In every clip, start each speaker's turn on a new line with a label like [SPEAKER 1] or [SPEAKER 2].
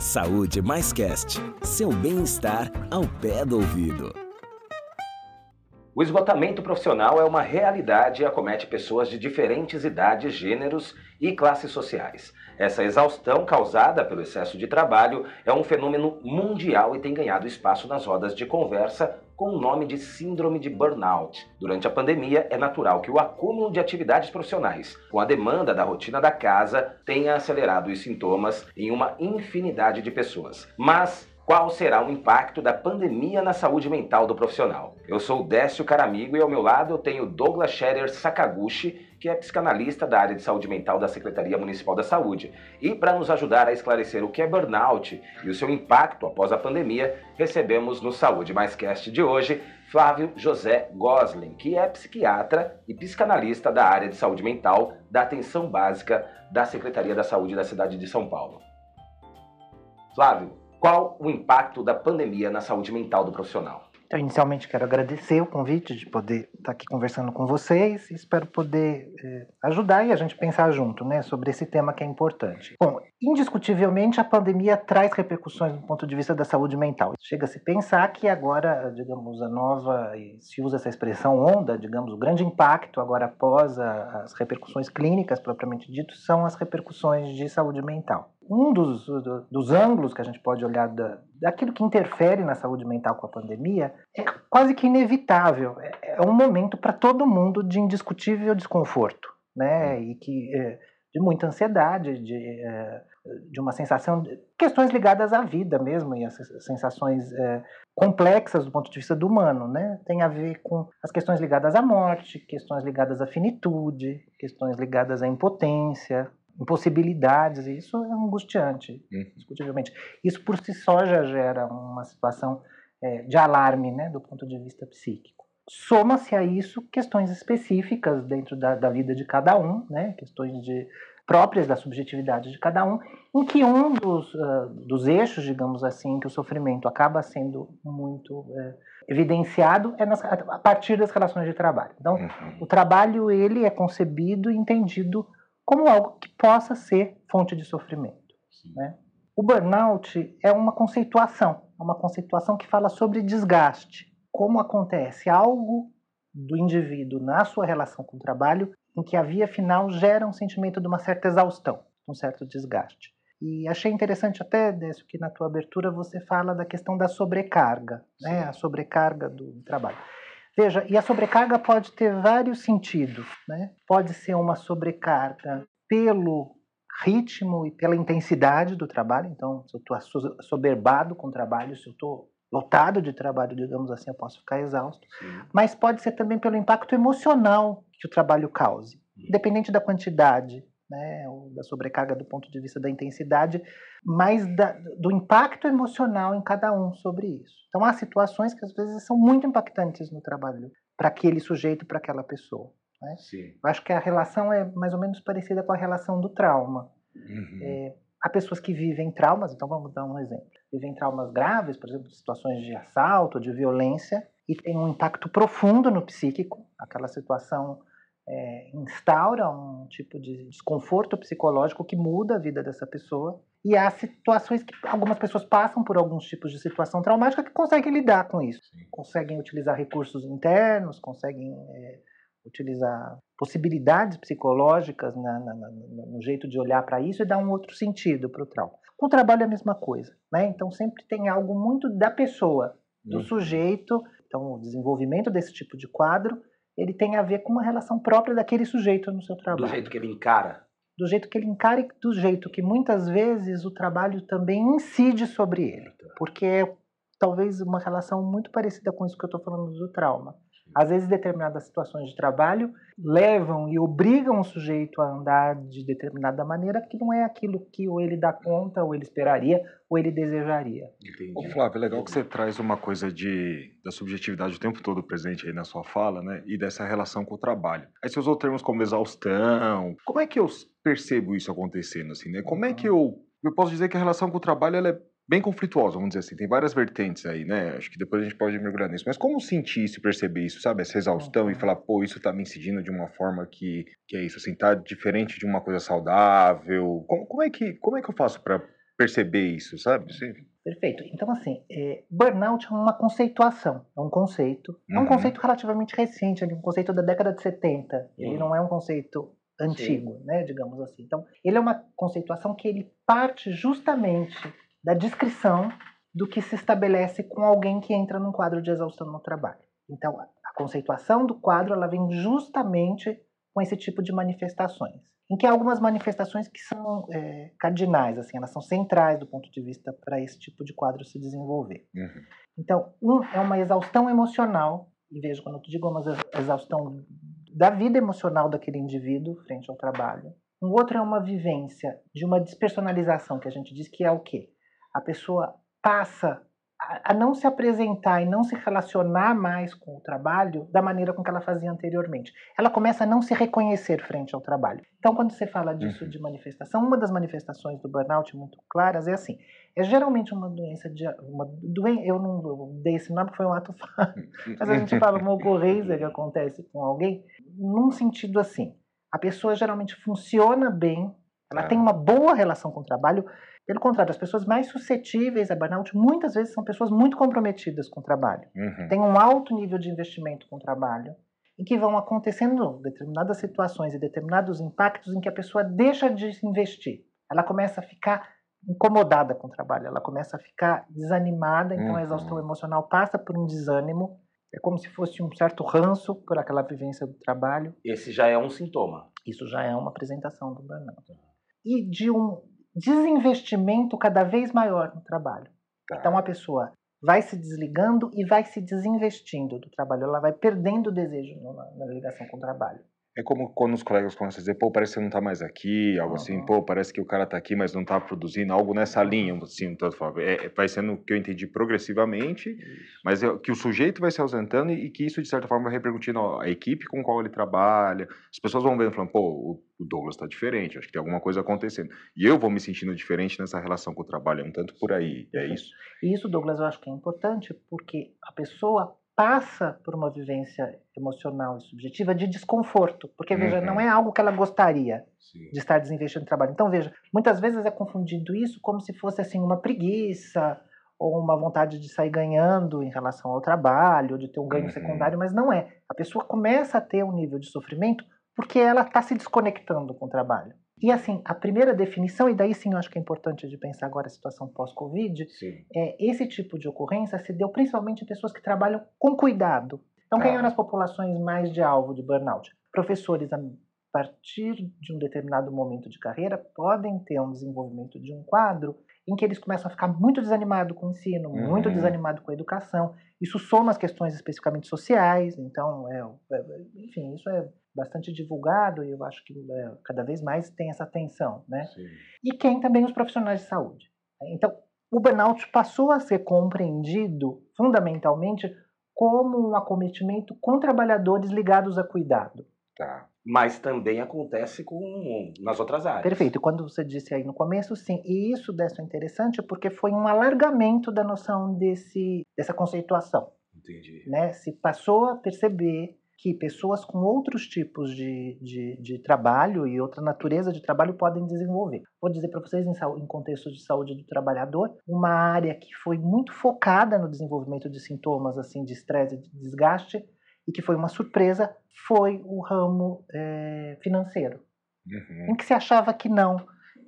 [SPEAKER 1] Saúde Mais Cast, seu bem-estar ao pé do ouvido.
[SPEAKER 2] O esgotamento profissional é uma realidade e acomete pessoas de diferentes idades, gêneros e classes sociais. Essa exaustão causada pelo excesso de trabalho é um fenômeno mundial e tem ganhado espaço nas rodas de conversa com o nome de Síndrome de Burnout. Durante a pandemia, é natural que o acúmulo de atividades profissionais, com a demanda da rotina da casa, tenha acelerado os sintomas em uma infinidade de pessoas. Mas qual será o impacto da pandemia na saúde mental do profissional. Eu sou Décio Caramigo e ao meu lado eu tenho Douglas Scherer Sakaguchi, que é psicanalista da área de saúde mental da Secretaria Municipal da Saúde. E para nos ajudar a esclarecer o que é burnout e o seu impacto após a pandemia, recebemos no Saúde Mais Cast de hoje Flávio José Gosling, que é psiquiatra e psicanalista da área de saúde mental da atenção básica da Secretaria da Saúde da cidade de São Paulo. Flávio, qual o impacto da pandemia na saúde mental do profissional?
[SPEAKER 3] Então, inicialmente, quero agradecer o convite de poder estar aqui conversando com vocês espero poder eh, ajudar e a gente pensar junto né, sobre esse tema que é importante. Bom, indiscutivelmente, a pandemia traz repercussões do ponto de vista da saúde mental. Chega-se a pensar que agora, digamos, a nova, se usa essa expressão onda, digamos, o grande impacto agora após a, as repercussões clínicas propriamente dito são as repercussões de saúde mental um dos, dos ângulos que a gente pode olhar da, daquilo que interfere na saúde mental com a pandemia é quase que inevitável. É, é um momento para todo mundo de indiscutível desconforto, né? Hum. E que é, de muita ansiedade, de, é, de uma sensação, de questões ligadas à vida mesmo e as sensações é, complexas do ponto de vista do humano, né? Tem a ver com as questões ligadas à morte, questões ligadas à finitude, questões ligadas à impotência, impossibilidades, e isso é angustiante, uhum. discutivelmente. Isso por si só já gera uma situação é, de alarme, né, do ponto de vista psíquico. Soma-se a isso questões específicas dentro da, da vida de cada um, né, questões de, próprias da subjetividade de cada um, em que um dos, uh, dos eixos, digamos assim, que o sofrimento acaba sendo muito uh, evidenciado é nas, a partir das relações de trabalho. Então, uhum. o trabalho ele é concebido e entendido como algo que possa ser fonte de sofrimento. Né? O burnout é uma conceituação, é uma conceituação que fala sobre desgaste, como acontece algo do indivíduo na sua relação com o trabalho em que a via final gera um sentimento de uma certa exaustão, um certo desgaste. E achei interessante até, Décio, que na tua abertura você fala da questão da sobrecarga, né? a sobrecarga do trabalho. Veja, e a sobrecarga pode ter vários sentidos. Né? Pode ser uma sobrecarga pelo ritmo e pela intensidade do trabalho. Então, se eu estou soberbado com o trabalho, se eu estou lotado de trabalho, digamos assim, eu posso ficar exausto. Sim. Mas pode ser também pelo impacto emocional que o trabalho cause, independente da quantidade né, ou da sobrecarga do ponto de vista da intensidade, mas da, do impacto emocional em cada um sobre isso. Então há situações que às vezes são muito impactantes no trabalho para aquele sujeito, para aquela pessoa. Né? Eu acho que a relação é mais ou menos parecida com a relação do trauma. Uhum. É, há pessoas que vivem traumas, então vamos dar um exemplo. Vivem traumas graves, por exemplo, situações de assalto, de violência, e tem um impacto profundo no psíquico, aquela situação é, instaura um tipo de desconforto psicológico que muda a vida dessa pessoa. E há situações que algumas pessoas passam por alguns tipos de situação traumática que conseguem lidar com isso. Sim. Conseguem utilizar recursos internos, conseguem é, utilizar possibilidades psicológicas na, na, na, no jeito de olhar para isso e dar um outro sentido para o trauma. Com o trabalho é a mesma coisa. Né? Então sempre tem algo muito da pessoa, do uhum. sujeito. Então o desenvolvimento desse tipo de quadro ele tem a ver com uma relação própria daquele sujeito no seu trabalho.
[SPEAKER 2] Do jeito que ele encara.
[SPEAKER 3] Do jeito que ele encara e do jeito que muitas vezes o trabalho também incide sobre ele. Porque é talvez uma relação muito parecida com isso que eu estou falando do trauma. Às vezes, determinadas situações de trabalho levam e obrigam o sujeito a andar de determinada maneira que não é aquilo que ou ele dá conta, ou ele esperaria, ou ele desejaria.
[SPEAKER 4] Entendi. Ô, Flávio, é legal que você traz uma coisa de, da subjetividade o tempo todo presente aí na sua fala, né? E dessa relação com o trabalho. Aí você usou termos como exaustão. Como é que eu percebo isso acontecendo, assim, né? Como é que eu... Eu posso dizer que a relação com o trabalho ela é bem conflituosa, vamos dizer assim. Tem várias vertentes aí, né? Acho que depois a gente pode mergulhar nisso. Mas como sentir isso e perceber isso, sabe? Essa exaustão uhum. e falar, pô, isso tá me incidindo de uma forma que, que é isso, assim, tá diferente de uma coisa saudável. Como, como é, que, como é que eu faço para perceber isso, sabe? Sim.
[SPEAKER 3] Perfeito. Então, assim, é, burnout é uma conceituação, é um conceito. É um
[SPEAKER 4] Uhum.
[SPEAKER 3] conceito relativamente recente, é um conceito da década de 70. Ele
[SPEAKER 2] Uhum.
[SPEAKER 3] não é um conceito antigo, né, digamos assim. Então, ele é uma conceituação que ele parte justamente da descrição do que se estabelece com alguém que entra num quadro de exaustão no trabalho. Então, a conceituação do quadro ela vem justamente com esse tipo de manifestações, em que há algumas manifestações que são é, cardinais, assim, elas são centrais do ponto de vista para esse tipo de quadro se desenvolver.
[SPEAKER 4] Uhum.
[SPEAKER 3] Então, um é uma exaustão emocional, e vejo quando eu digo uma exa- exaustão da vida emocional daquele indivíduo frente ao trabalho. Um outro é uma vivência de uma despersonalização, que a gente diz que é o quê? A pessoa passa a, não se apresentar e não se relacionar mais com o trabalho da maneira com que ela fazia anteriormente. Ela começa a não se reconhecer frente ao trabalho. Então, quando você fala disso
[SPEAKER 4] Uhum.
[SPEAKER 3] de manifestação, uma das manifestações do burnout muito claras é assim: é geralmente uma doença de uma doen eu não eu dei esse nome porque foi um ato falho, mas a gente fala uma ocorrência que acontece com alguém num sentido assim. A pessoa geralmente funciona bem, ela
[SPEAKER 4] Ah.
[SPEAKER 3] tem uma boa relação com o trabalho. Pelo contrário, as pessoas mais suscetíveis a burnout muitas vezes são pessoas muito comprometidas com o trabalho.
[SPEAKER 4] Uhum.
[SPEAKER 3] Tem um alto nível de investimento com o trabalho em que vão acontecendo determinadas situações e determinados impactos em que a pessoa deixa de se investir. Ela começa a ficar incomodada com o trabalho, ela começa a ficar desanimada, então a
[SPEAKER 4] Uhum.
[SPEAKER 3] exaustão emocional passa por um desânimo, é como se fosse um certo ranço por aquela vivência do trabalho.
[SPEAKER 2] Esse já é um sintoma.
[SPEAKER 3] Isso já é uma apresentação do burnout. E de um desinvestimento cada vez maior no trabalho.
[SPEAKER 4] Tá.
[SPEAKER 3] Então a pessoa vai se desligando e vai se desinvestindo do trabalho, ela vai perdendo o desejo na, na ligação com o trabalho.
[SPEAKER 4] É como quando os colegas começam a dizer, pô, parece que você não tá mais aqui, algo assim,
[SPEAKER 3] Uhum.
[SPEAKER 4] pô, parece que o cara tá aqui, mas não tá produzindo, algo nessa linha, assim, tanto fala. É, é- vai sendo o que eu entendi progressivamente, mas é, que o sujeito vai se ausentando e, e que isso, de certa forma, vai repercutindo ó, a equipe com qual ele trabalha. As pessoas vão vendo, falando, pô, o, o Douglas tá diferente, acho que tem alguma coisa acontecendo. E eu vou me sentindo diferente nessa relação com o trabalho, é um tanto por aí, é isso?
[SPEAKER 3] E isso, Douglas, eu acho que é importante porque a pessoa passa por uma vivência emocional e subjetiva de desconforto, porque veja,
[SPEAKER 4] Uhum.
[SPEAKER 3] não é algo que ela gostaria.
[SPEAKER 4] Sim.
[SPEAKER 3] de estar desinvestindo no trabalho. Então, veja, muitas vezes é confundido isso como se fosse assim uma preguiça ou uma vontade de sair ganhando em relação ao trabalho, ou de ter um ganho
[SPEAKER 4] Uhum.
[SPEAKER 3] secundário, mas não é. A pessoa começa a ter um nível de sofrimento porque ela está se desconectando com o trabalho. E assim, a primeira definição, e daí sim eu acho que é importante de pensar agora a situação pós-Covid, é, esse tipo de ocorrência se deu principalmente em pessoas que trabalham com cuidado. Então, quem
[SPEAKER 4] Tá.
[SPEAKER 3] eram as populações mais de alvo de burnout? Professores, a partir de um determinado momento de carreira, podem ter um desenvolvimento de um quadro em que eles começam a ficar muito desanimados com o ensino, muito
[SPEAKER 4] Uhum.
[SPEAKER 3] desanimados com a educação. Isso soma as questões especificamente sociais, então, é, é, enfim, isso é bastante divulgado e eu acho que é, cada vez mais tem essa atenção, né?
[SPEAKER 2] Sim.
[SPEAKER 3] e quem também os profissionais de saúde. Então, o burnout passou a ser compreendido fundamentalmente como um acometimento com trabalhadores ligados a cuidado.
[SPEAKER 4] Tá.
[SPEAKER 2] Mas também acontece com nas outras áreas.
[SPEAKER 3] Perfeito. E quando você disse aí no começo, sim. E isso dessa é interessante porque foi um alargamento da noção desse, dessa conceituação.
[SPEAKER 2] Entendi.
[SPEAKER 3] Né? Se passou a perceber que pessoas com outros tipos de, de, de trabalho e outra natureza de trabalho podem desenvolver. Vou dizer para vocês, em, em contexto de saúde do trabalhador, uma área que foi muito focada no desenvolvimento de sintomas assim de estresse e de desgaste e que foi uma surpresa foi o ramo eh, financeiro
[SPEAKER 4] Uhum.
[SPEAKER 3] em que se achava que não,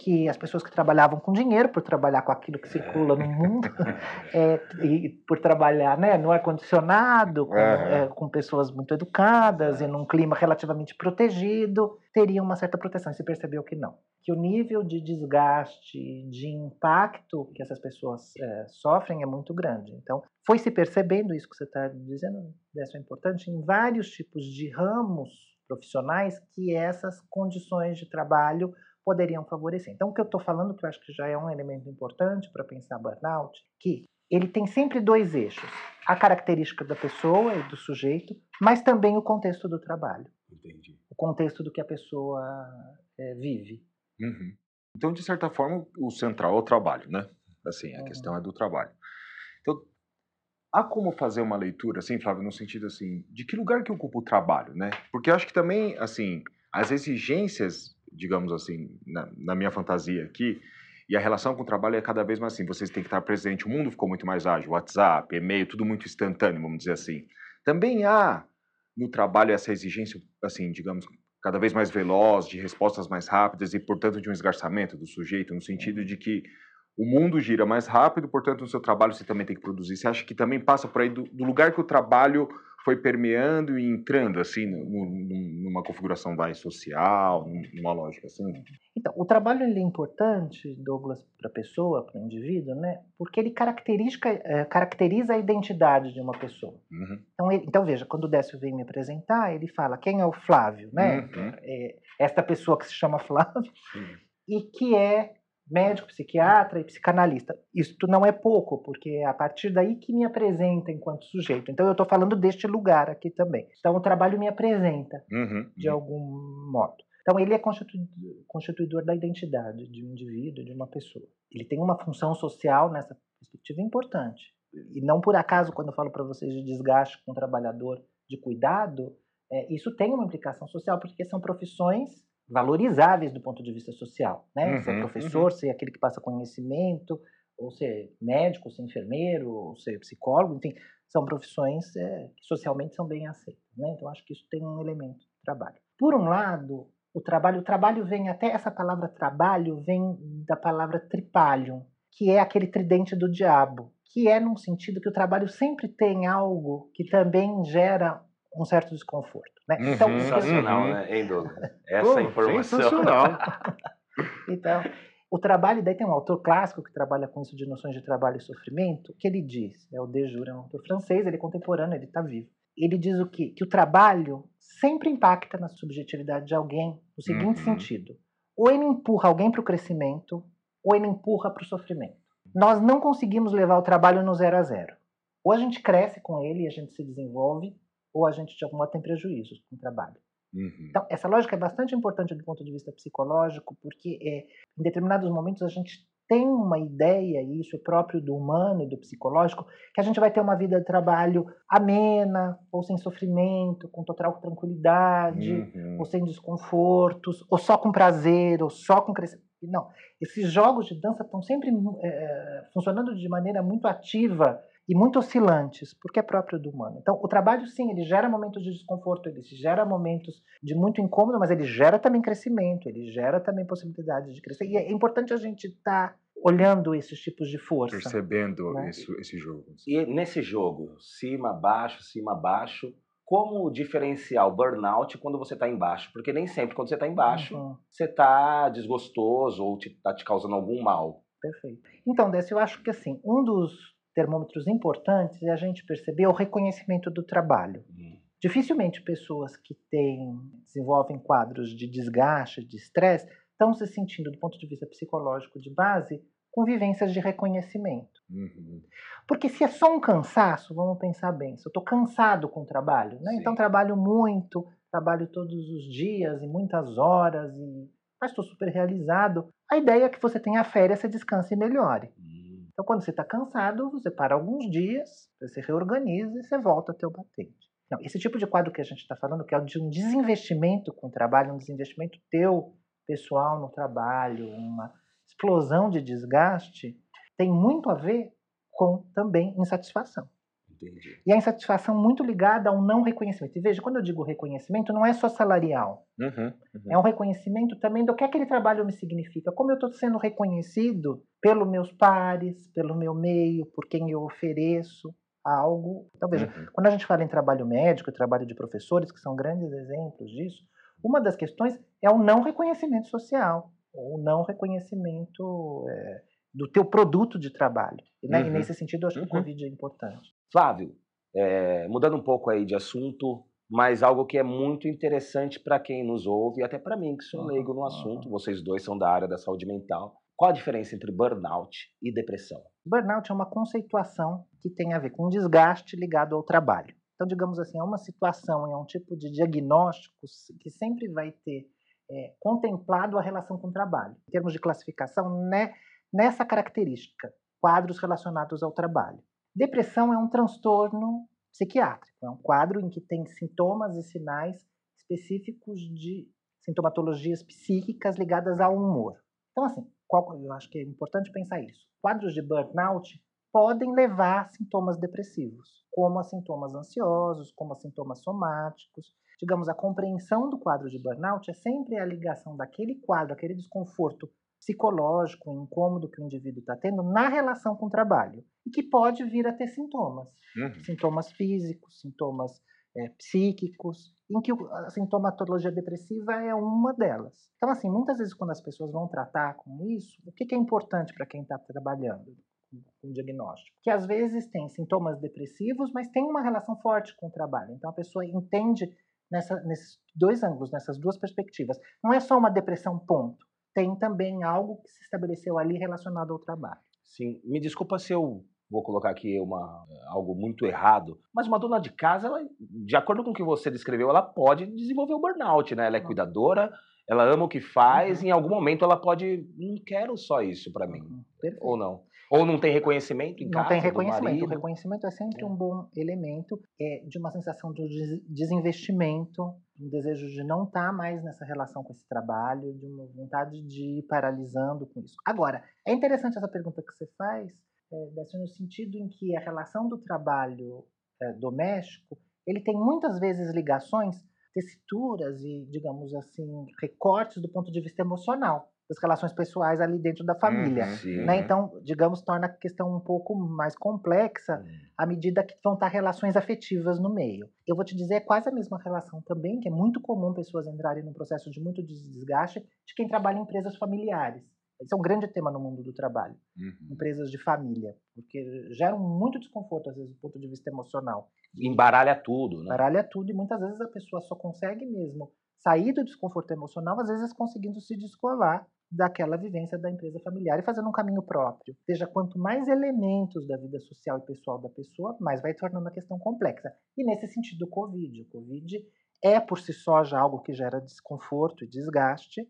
[SPEAKER 3] que as pessoas que trabalhavam com dinheiro, por trabalhar com aquilo que circula no mundo, é, e por trabalhar né, no ar-condicionado, com, é, com pessoas muito educadas e num clima relativamente protegido, teriam uma certa proteção. E se percebeu que não. Que o nível de desgaste, de impacto que essas pessoas é, sofrem é muito grande. Então, foi se percebendo isso que você está dizendo, isso é importante, em vários tipos de ramos profissionais que essas condições de trabalho poderiam favorecer. Então, o que eu estou falando, que eu acho que já é um elemento importante para pensar burnout, que ele tem sempre dois eixos: a característica da pessoa e do sujeito, mas também o contexto do trabalho,
[SPEAKER 2] Entendi.
[SPEAKER 3] o contexto do que a pessoa é, vive.
[SPEAKER 4] Uhum. Então, de certa forma, o central é o trabalho, né? Assim, a
[SPEAKER 3] Uhum.
[SPEAKER 4] questão é do trabalho. Então, há como fazer uma leitura, assim, Flávio, no sentido assim, de que lugar que ocupa o trabalho, né? Porque eu acho que também, assim, as exigências, digamos assim, na, na minha fantasia aqui, E a relação com o trabalho é cada vez mais assim, vocês têm que estar presente. O mundo ficou muito mais ágil, WhatsApp, e-mail, tudo muito instantâneo, vamos dizer assim. Também há no trabalho essa exigência, assim, digamos, cada vez mais veloz, de respostas mais rápidas e, portanto, de um esgarçamento do sujeito, no sentido de que o mundo gira mais rápido, portanto, no seu trabalho você também tem que produzir. Você acha que também passa por aí do, do lugar que o trabalho foi permeando e entrando assim numa configuração mais social, numa lógica assim?
[SPEAKER 3] Então, o trabalho ele é importante, Douglas, para a pessoa, para o indivíduo, né? Porque ele é, caracteriza a identidade de uma pessoa. Uhum. Então, ele, então, veja, quando o Décio vem me apresentar, ele fala quem é o Flávio, né? Uhum. É, esta pessoa que se chama Flávio uhum. e que é médico, psiquiatra e psicanalista. Isto não é pouco, porque é a partir daí que me apresenta enquanto sujeito. Então eu estou falando deste lugar aqui também. Então o trabalho me apresenta uhum, de uhum. algum modo. Então ele é constituidor da identidade de um indivíduo, de uma pessoa. Ele tem uma função social nessa perspectiva importante. E não por acaso, quando eu falo para vocês de desgaste com o trabalhador, de cuidado, é, isso tem uma implicação social, porque são profissões valorizáveis do ponto de vista social, né? Uhum, ser professor, uhum. ser aquele que passa conhecimento, ou ser médico, ou ser enfermeiro, ou ser psicólogo, enfim, são profissões é, que socialmente são bem aceitas, né? Então acho que isso tem um elemento de trabalho. Por um lado, o trabalho, o trabalho vem até essa palavra trabalho vem da palavra tripalium, que é aquele tridente do diabo, que é num sentido que o trabalho sempre tem algo que também gera um certo desconforto. Né?
[SPEAKER 2] Uhum, então, sensacional, uhum. né, hein, Douglas? Essa oh, informação.
[SPEAKER 4] Sensacional.
[SPEAKER 3] então, o trabalho, daí tem um autor clássico que trabalha com isso de noções de trabalho e sofrimento, que ele diz, é o Dejure, é um autor francês, ele é contemporâneo, ele está vivo. Ele diz o quê? Que o trabalho sempre impacta na subjetividade de alguém no seguinte uhum. sentido. Ou ele empurra alguém para o crescimento, ou ele empurra para o sofrimento. Nós não conseguimos levar o trabalho no zero a zero. Ou a gente cresce com ele e a gente se desenvolve, ou a gente de algum modo tem prejuízos com o trabalho. Uhum. Então, essa lógica é bastante importante do ponto de vista psicológico, porque é, em determinados momentos a gente tem uma ideia, e isso é próprio do humano e do psicológico, que a gente vai ter uma vida de trabalho amena, ou sem sofrimento, com total tranquilidade, uhum. ou sem desconfortos, ou só com prazer, ou só com crescimento. Não, esses jogos de dança estão sempre é, funcionando de maneira muito ativa e muito oscilantes, porque é próprio do humano. Então, o trabalho, sim, ele gera momentos de desconforto, ele gera momentos de muito incômodo, mas ele gera também crescimento, ele gera também possibilidade de crescer. E é importante a gente estar tá olhando esses tipos de força.
[SPEAKER 4] Percebendo né? esse, esse jogo.
[SPEAKER 2] E nesse jogo, cima, baixo, cima, baixo, como diferenciar o burnout quando você está embaixo? Porque nem sempre quando você está embaixo, uhum. você está desgostoso ou está te, te causando algum mal.
[SPEAKER 3] Perfeito. Então, Décio, eu acho que assim, um dos termômetros importantes é a gente perceber o reconhecimento do trabalho. Uhum. Dificilmente pessoas que têm, desenvolvem quadros de desgaste, de estresse, estão se sentindo, do ponto de vista psicológico de base, com vivências de reconhecimento. Uhum. Porque se é só um cansaço, vamos pensar bem, se eu estou cansado com o trabalho, né? então trabalho muito, trabalho todos os dias e muitas horas, e... mas estou super realizado, a ideia é que você tenha férias, você descanse e melhore. Uhum. Então, quando você está cansado, você para alguns dias, você reorganiza e você volta a ter o batente. Não, esse tipo de quadro que a gente está falando, que é de um desinvestimento com o trabalho, um desinvestimento teu pessoal no trabalho, uma explosão de desgaste, tem muito a ver com também insatisfação. Entendi. E a insatisfação muito ligada ao não reconhecimento. E veja, quando eu digo reconhecimento, não é só salarial. Uhum, uhum. É um reconhecimento também do que aquele trabalho me significa. Como eu estou sendo reconhecido pelos meus pares, pelo meu meio, por quem eu ofereço algo. Então, veja, uhum. quando a gente fala em trabalho médico, trabalho de professores, que são grandes exemplos disso, uma das questões é o não reconhecimento social, o não reconhecimento é, do teu produto de trabalho. Né? E uhum. nesse sentido, eu acho que o uhum. Covid é importante.
[SPEAKER 2] Flávio, é, mudando um pouco aí de assunto, mas algo que é muito interessante para quem nos ouve, e até para mim, que sou leigo no assunto, vocês dois são da área da saúde mental. Qual a diferença entre burnout e depressão?
[SPEAKER 3] Burnout é uma conceituação que tem a ver com desgaste ligado ao trabalho. Então, digamos assim, é uma situação, é um tipo de diagnóstico que sempre vai ter é, contemplado a relação com o trabalho. Em termos de classificação, né, nessa característica, quadros relacionados ao trabalho. Depressão é um transtorno psiquiátrico, é um quadro em que tem sintomas e sinais específicos de sintomatologias psíquicas ligadas ao humor. Então, assim, qual, eu acho que é importante pensar isso. Quadros de burnout podem levar a sintomas depressivos, como a sintomas ansiosos, como a sintomas somáticos. Digamos, a compreensão do quadro de burnout é sempre a ligação daquele quadro, aquele desconforto psicológico, incômodo que o indivíduo está tendo na relação com o trabalho e que pode vir a ter sintomas, uhum. sintomas físicos, sintomas é, psíquicos, em que a sintomatologia depressiva é uma delas. Então, assim, muitas vezes quando as pessoas vão tratar com isso, o que, que é importante para quem está trabalhando com o diagnóstico? Que às vezes tem sintomas depressivos, mas tem uma relação forte com o trabalho. Então, a pessoa entende nessa, nesses dois ângulos, nessas duas perspectivas. Não é só uma depressão, ponto tem também algo que se estabeleceu ali relacionado ao trabalho.
[SPEAKER 2] Sim, me desculpa se eu vou colocar aqui uma, algo muito errado, mas uma dona de casa, ela, de acordo com o que você descreveu, ela pode desenvolver o burnout, né? Ela é cuidadora, ela ama o que faz, uhum. em algum momento ela pode, não quero só isso para mim, uhum. ou não. Ou não tem reconhecimento em
[SPEAKER 3] não
[SPEAKER 2] casa?
[SPEAKER 3] Não tem reconhecimento. O reconhecimento é sempre é. um bom elemento é, de uma sensação de desinvestimento, um desejo de não estar tá mais nessa relação com esse trabalho, de uma vontade de ir paralisando com isso. Agora, é interessante essa pergunta que você faz, é, no sentido em que a relação do trabalho é, doméstico ele tem muitas vezes ligações, tessituras e, digamos assim, recortes do ponto de vista emocional das relações pessoais ali dentro da família. Uhum, né? Então, digamos, torna a questão um pouco mais complexa uhum. à medida que vão estar relações afetivas no meio. Eu vou te dizer, é quase a mesma relação também, que é muito comum pessoas entrarem num processo de muito desgaste de quem trabalha em empresas familiares. Esse é um grande tema no mundo do trabalho. Uhum. Empresas de família, porque geram muito desconforto, às vezes, do ponto de vista emocional.
[SPEAKER 2] Embaralha tudo, né?
[SPEAKER 3] Embaralha tudo, e muitas vezes a pessoa só consegue mesmo sair do desconforto emocional, às vezes conseguindo se descolar daquela vivência da empresa familiar e fazendo um caminho próprio. Seja, quanto mais elementos da vida social e pessoal da pessoa, mais vai tornando a questão complexa. E nesse sentido, o Covid. O Covid é por si só já algo que gera desconforto e desgaste,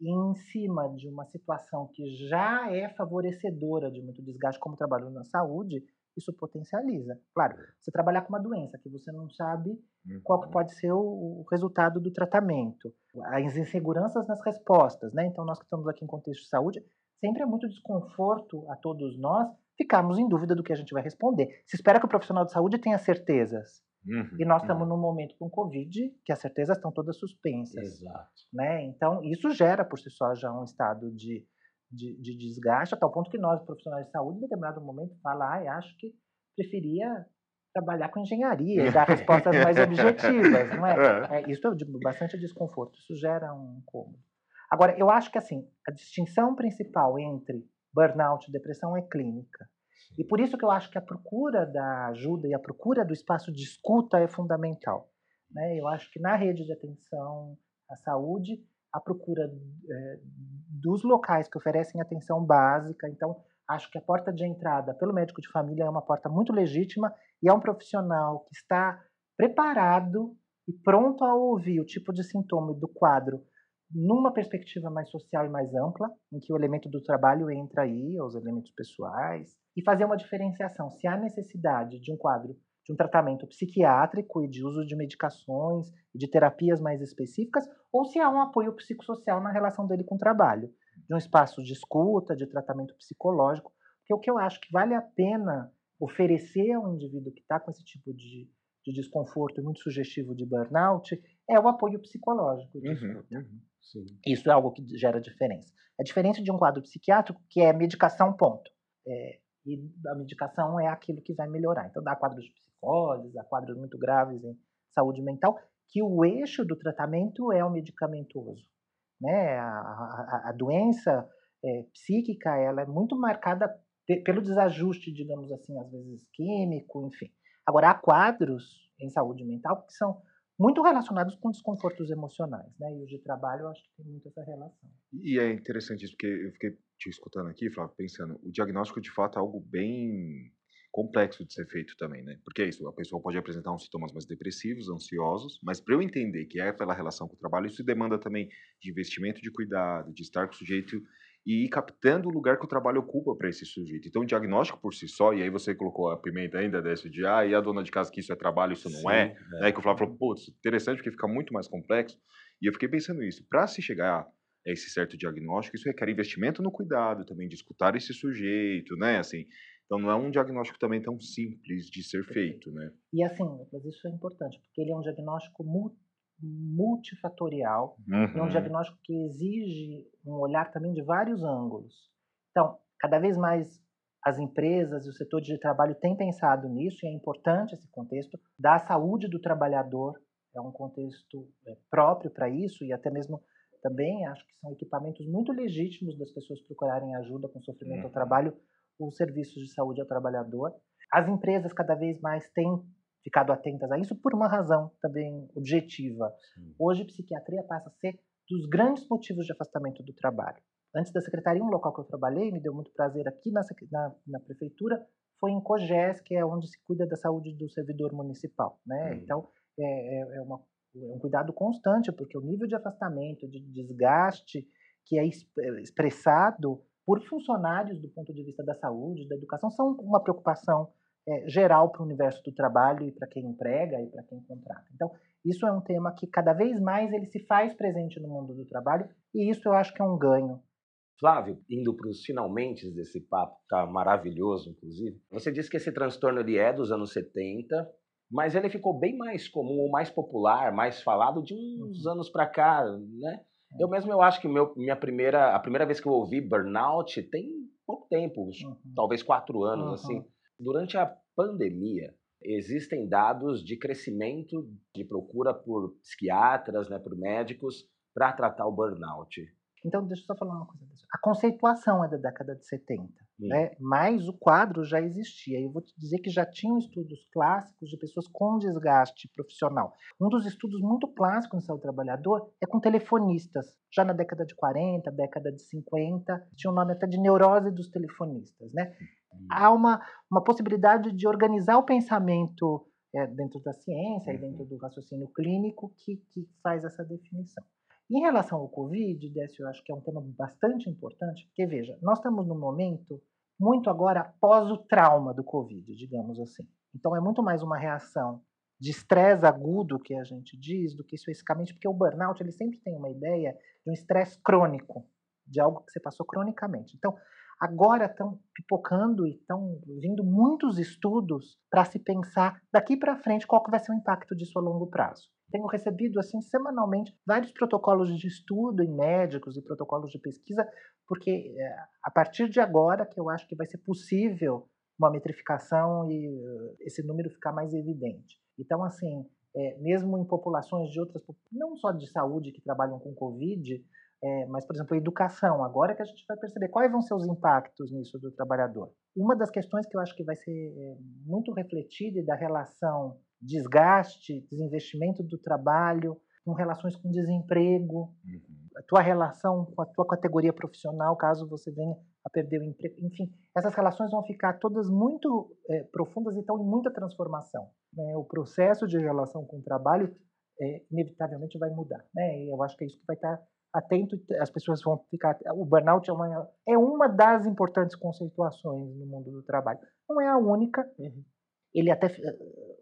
[SPEAKER 3] e em cima de uma situação que já é favorecedora de muito desgaste, como trabalho na saúde, isso potencializa. Claro, você trabalhar com uma doença que você não sabe qual que uhum. pode ser o, resultado do tratamento, as inseguranças nas respostas, né? Então, nós que estamos aqui em contexto de saúde, sempre é muito desconforto a todos nós ficarmos em dúvida do que a gente vai responder. Se espera que o profissional de saúde tenha certezas. Uhum, e nós estamos uhum. num momento com Covid que as certezas estão todas suspensas. Exato. Né? Então, isso gera por si só já um estado de, de, de desgaste, a tal ponto que nós, profissionais de saúde, em determinado momento, fala, ah, acho que preferia trabalhar com engenharia e dar respostas mais objetivas, não é? é? é isso é de bastante desconforto, isso gera um incômodo. Agora, eu acho que assim, a distinção principal entre burnout e depressão é clínica. E por isso que eu acho que a procura da ajuda e a procura do espaço de escuta é fundamental. Né? Eu acho que na rede de atenção à saúde, a procura é, dos locais que oferecem atenção básica, então acho que a porta de entrada pelo médico de família é uma porta muito legítima e é um profissional que está preparado e pronto a ouvir o tipo de sintoma do quadro numa perspectiva mais social e mais ampla, em que o elemento do trabalho entra aí, os elementos pessoais, e fazer uma diferenciação. Se há necessidade de um quadro de um tratamento psiquiátrico e de uso de medicações e de terapias mais específicas, ou se há um apoio psicossocial na relação dele com o trabalho, de um espaço de escuta, de tratamento psicológico, porque o que eu acho que vale a pena oferecer ao indivíduo que está com esse tipo de, de desconforto muito sugestivo de burnout é o apoio psicológico. Uhum, uhum, Isso é algo que gera diferença. É diferente de um quadro psiquiátrico que é medicação, ponto. É, e a medicação é aquilo que vai melhorar. Então, dá quadros de psicoses, dá quadros muito graves em saúde mental, que o eixo do tratamento é o medicamentoso. Né? A, a, a doença é, psíquica ela é muito marcada pelo desajuste, digamos assim, às vezes químico, enfim. Agora, há quadros em saúde mental que são muito relacionados com desconfortos emocionais, né? E o de trabalho eu acho que tem muito essa relação.
[SPEAKER 4] E é interessante isso, porque eu fiquei te escutando aqui, Flávio, pensando, o diagnóstico de fato é algo bem complexo de ser feito também, né? Porque é isso, a pessoa pode apresentar uns sintomas mais depressivos, ansiosos, mas para eu entender que é pela relação com o trabalho, isso demanda também de investimento de cuidado, de estar com o sujeito e ir captando o lugar que o trabalho ocupa para esse sujeito. Então, o diagnóstico por si só, e aí você colocou a pimenta ainda desse de, ah, e a dona de casa que isso é trabalho, isso não Sim, é, é, né? Que o Flávio falou, putz, interessante porque fica muito mais complexo. E eu fiquei pensando isso, para se chegar esse certo diagnóstico, isso requer investimento no cuidado também, de escutar esse sujeito, né? Assim, então não é um diagnóstico também tão simples de ser feito, né?
[SPEAKER 3] E assim, mas isso é importante, porque ele é um diagnóstico multifatorial, uhum. é um uhum. diagnóstico que exige um olhar também de vários ângulos. Então, cada vez mais as empresas e o setor de trabalho têm pensado nisso, e é importante esse contexto da saúde do trabalhador, é um contexto é, próprio para isso, e até mesmo também acho que são equipamentos muito legítimos das pessoas procurarem ajuda com sofrimento uhum. ao trabalho, os serviços de saúde ao trabalhador. As empresas cada vez mais têm ficado atentas a isso por uma razão também objetiva. Sim. Hoje, psiquiatria passa a ser dos grandes motivos de afastamento do trabalho. Antes da secretaria, um local que eu trabalhei, me deu muito prazer aqui na, na, na prefeitura, foi em COGES, que é onde se cuida da saúde do servidor municipal. Né? Uhum. Então, é, é, é, uma, é, um cuidado constante, porque o nível de afastamento, de desgaste que é, é expressado por funcionários do ponto de vista da saúde, da educação, são uma preocupação é, geral para o universo do trabalho e para quem emprega e para quem contrata. Então, isso é um tema que cada vez mais ele se faz presente no mundo do trabalho e isso eu acho que é um ganho
[SPEAKER 2] Flávio, indo para os finalmente desse papo, tá maravilhoso, inclusive. Você disse que esse transtorno ele é dos anos 70, mas ele ficou bem mais comum, mais popular, mais falado de uns uhum. anos para cá, né? É. Eu mesmo eu acho que meu, minha primeira, a primeira vez que eu ouvi burnout tem pouco tempo, uhum. talvez quatro anos assim. Durante a pandemia, existem dados de crescimento de procura por psiquiatras, né, por médicos para tratar o burnout.
[SPEAKER 3] Então, deixa eu só falar uma coisa. A conceituação é da década de 70, hum. né? mas o quadro já existia. Eu vou te dizer que já tinham estudos clássicos de pessoas com desgaste profissional. Um dos estudos muito clássicos no saúde trabalhador é com telefonistas. Já na década de 40, década de 50, tinha o um nome até de neurose dos telefonistas. Né? Há uma, uma possibilidade de organizar o pensamento é, dentro da ciência e dentro uhum. do raciocínio clínico que, que faz essa definição. Em relação ao Covid, Décio, eu acho que é um tema bastante importante, porque veja, nós estamos num momento muito agora após o trauma do Covid, digamos assim. Então é muito mais uma reação de estresse agudo que a gente diz do que especificamente porque o burnout ele sempre tem uma ideia de um estresse crônico, de algo que você passou cronicamente. Então, agora estão pipocando e estão vindo muitos estudos para se pensar daqui para frente qual que vai ser o impacto disso a longo prazo. Tenho recebido assim semanalmente vários protocolos de estudo em médicos e protocolos de pesquisa, porque é, a partir de agora que eu acho que vai ser possível uma metrificação e uh, esse número ficar mais evidente. Então, assim, é, mesmo em populações de outras, não só de saúde que trabalham com Covid, é, mas, por exemplo, a educação, agora que a gente vai perceber quais vão ser os impactos nisso do trabalhador. Uma das questões que eu acho que vai ser é, muito refletida da relação desgaste, desinvestimento do trabalho, com relações com desemprego, uhum. a tua relação com a tua categoria profissional, caso você venha a perder o emprego. Enfim, essas relações vão ficar todas muito é, profundas e estão em muita transformação. Né? O processo de relação com o trabalho é, inevitavelmente vai mudar. Né? E eu acho que é isso que vai estar atento, as pessoas vão ficar. O burnout é uma, é uma das importantes conceituações no mundo do trabalho. Não é a única. Uhum. Ele até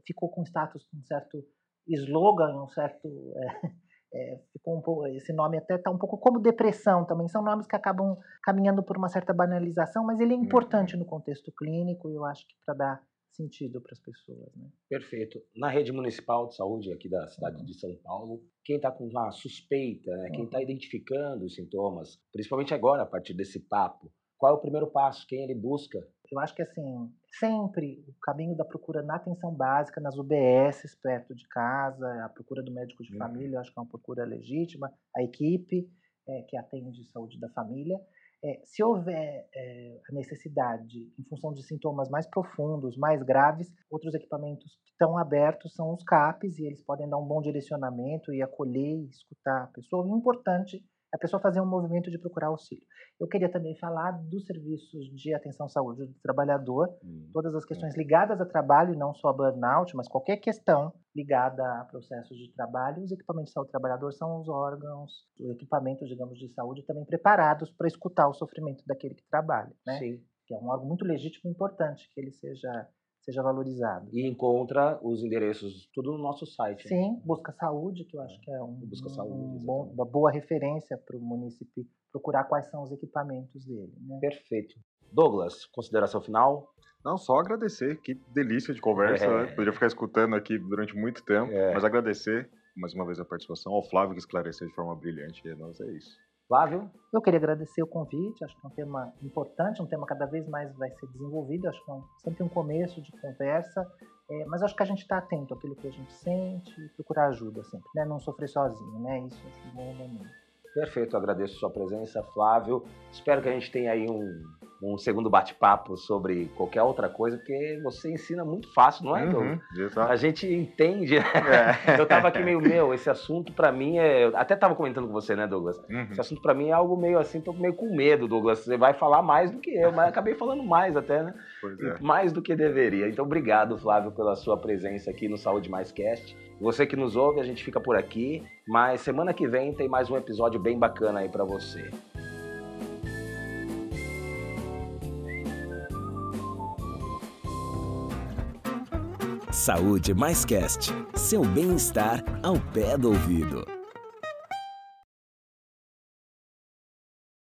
[SPEAKER 3] ficou com status, um certo slogan, um certo. É, é, ficou um pouco, esse nome até está um pouco como depressão também. São nomes que acabam caminhando por uma certa banalização, mas ele é importante uhum. no contexto clínico eu acho que para dar sentido para as pessoas. Né?
[SPEAKER 2] Perfeito. Na rede municipal de saúde aqui da cidade de São Paulo, quem está com uma suspeita, né, quem está identificando os sintomas, principalmente agora a partir desse papo, qual é o primeiro passo? Quem ele busca?
[SPEAKER 3] Eu acho que assim, sempre o caminho da procura na atenção básica, nas UBSs perto de casa, a procura do médico de uhum. família, eu acho que é uma procura legítima, a equipe é, que atende saúde da família. É, se houver é, a necessidade, em função de sintomas mais profundos, mais graves, outros equipamentos que estão abertos são os CAPs e eles podem dar um bom direcionamento e acolher e escutar a pessoa. O importante a pessoa fazer um movimento de procurar auxílio. Eu queria também falar dos serviços de atenção à saúde do trabalhador, hum, todas as questões é. ligadas a trabalho, não só a burnout, mas qualquer questão ligada a processos de trabalho. Os equipamentos de saúde do trabalhador são os órgãos, os equipamentos, digamos, de saúde também preparados para escutar o sofrimento daquele que trabalha, né? Sim. Que é um órgão muito legítimo e importante que ele seja seja valorizado.
[SPEAKER 2] E encontra os endereços tudo no nosso site. né?
[SPEAKER 3] Sim, Busca Saúde, que eu acho que é um,
[SPEAKER 2] Busca
[SPEAKER 3] um
[SPEAKER 2] Saúde,
[SPEAKER 3] bom-
[SPEAKER 2] exatamente.
[SPEAKER 3] uma boa referência para o município procurar quais são os equipamentos dele. Né?
[SPEAKER 2] Perfeito. Douglas, consideração final?
[SPEAKER 4] Não, só agradecer, que delícia de conversa,
[SPEAKER 2] É.
[SPEAKER 4] né? Poderia ficar escutando aqui durante muito tempo,
[SPEAKER 2] É.
[SPEAKER 4] mas agradecer mais uma vez a participação ao Flávio que esclareceu de forma brilhante, e nós é isso.
[SPEAKER 2] Flávio?
[SPEAKER 3] Eu queria agradecer o convite, acho que é um tema importante, um tema cada vez mais vai ser desenvolvido, acho que é um- sempre um começo de conversa, é, mas acho que a gente está atento àquilo que a gente sente e procurar ajuda sempre, né? não sofrer sozinho, né? isso acho bom momento.
[SPEAKER 2] Perfeito, agradeço sua presença, Flávio. Espero que a gente tenha aí um, um segundo bate-papo sobre qualquer outra coisa, porque você ensina muito fácil, não é, Douglas?
[SPEAKER 4] Uhum.
[SPEAKER 2] A gente entende.
[SPEAKER 4] É.
[SPEAKER 2] Eu tava aqui meio, meu, esse assunto pra mim é. Até tava comentando com você, né, Douglas?
[SPEAKER 4] Uhum.
[SPEAKER 2] Esse assunto pra mim é algo meio assim, tô meio com medo, Douglas. Você vai falar mais do que eu, mas acabei falando mais até, né?
[SPEAKER 4] Pois é.
[SPEAKER 2] Mais do que deveria. Então, obrigado, Flávio, pela sua presença aqui no Saúde Mais Cast. Você que nos ouve, a gente fica por aqui, mas semana que vem tem mais um episódio bem bacana aí pra você.
[SPEAKER 1] Saúde Mais Cast, seu bem-estar ao pé do ouvido.